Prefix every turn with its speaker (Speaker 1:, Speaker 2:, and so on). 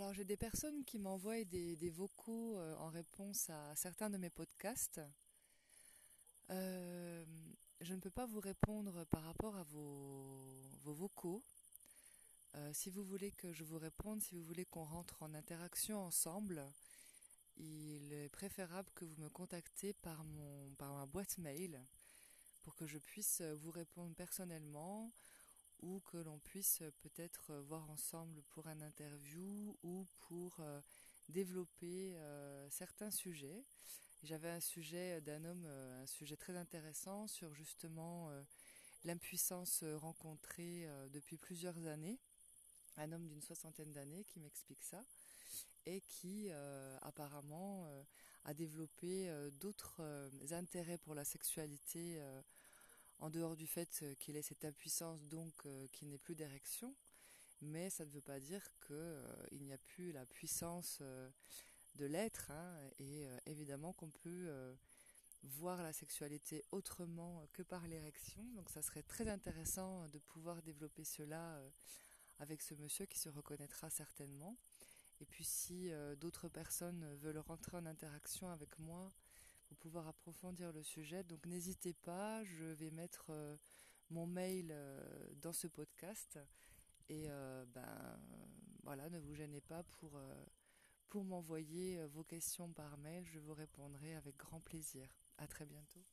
Speaker 1: Alors j'ai des personnes qui m'envoient des, vocaux euh, en réponse à certains de mes podcasts. Euh, je ne peux pas vous répondre par rapport à vos, vocaux. Euh, si vous voulez que je vous réponde, si vous voulez qu'on rentre en interaction ensemble, il est préférable que vous me contactez par, mon, par ma boîte mail pour que je puisse vous répondre personnellement ou que l'on puisse peut-être voir ensemble pour un interview ou pour euh, développer euh, certains sujets. J'avais un sujet d'un homme, euh, un sujet très intéressant sur justement l'impuissance rencontrée depuis plusieurs années. Un homme d'une soixantaine d'années qui m'explique ça et qui apparemment a développé d'autres intérêts pour la sexualité en dehors du fait euh, qu'il ait cette impuissance, donc euh, qu'il n'ait plus d'érection, mais ça ne veut pas dire qu'il euh, n'y a plus la puissance de l'être, hein, et évidemment qu'on peut voir la sexualité autrement que par l'érection, donc ça serait très intéressant de pouvoir développer cela avec ce monsieur qui se reconnaîtra certainement. Et puis si d'autres personnes veulent rentrer en interaction avec moi, pour pouvoir approfondir le sujet. Donc n'hésitez pas, je vais mettre euh, mon mail euh, dans ce podcast. Et euh, ben voilà, ne vous gênez pas pour, pour m'envoyer vos questions par mail, je vous répondrai avec grand plaisir. À très bientôt.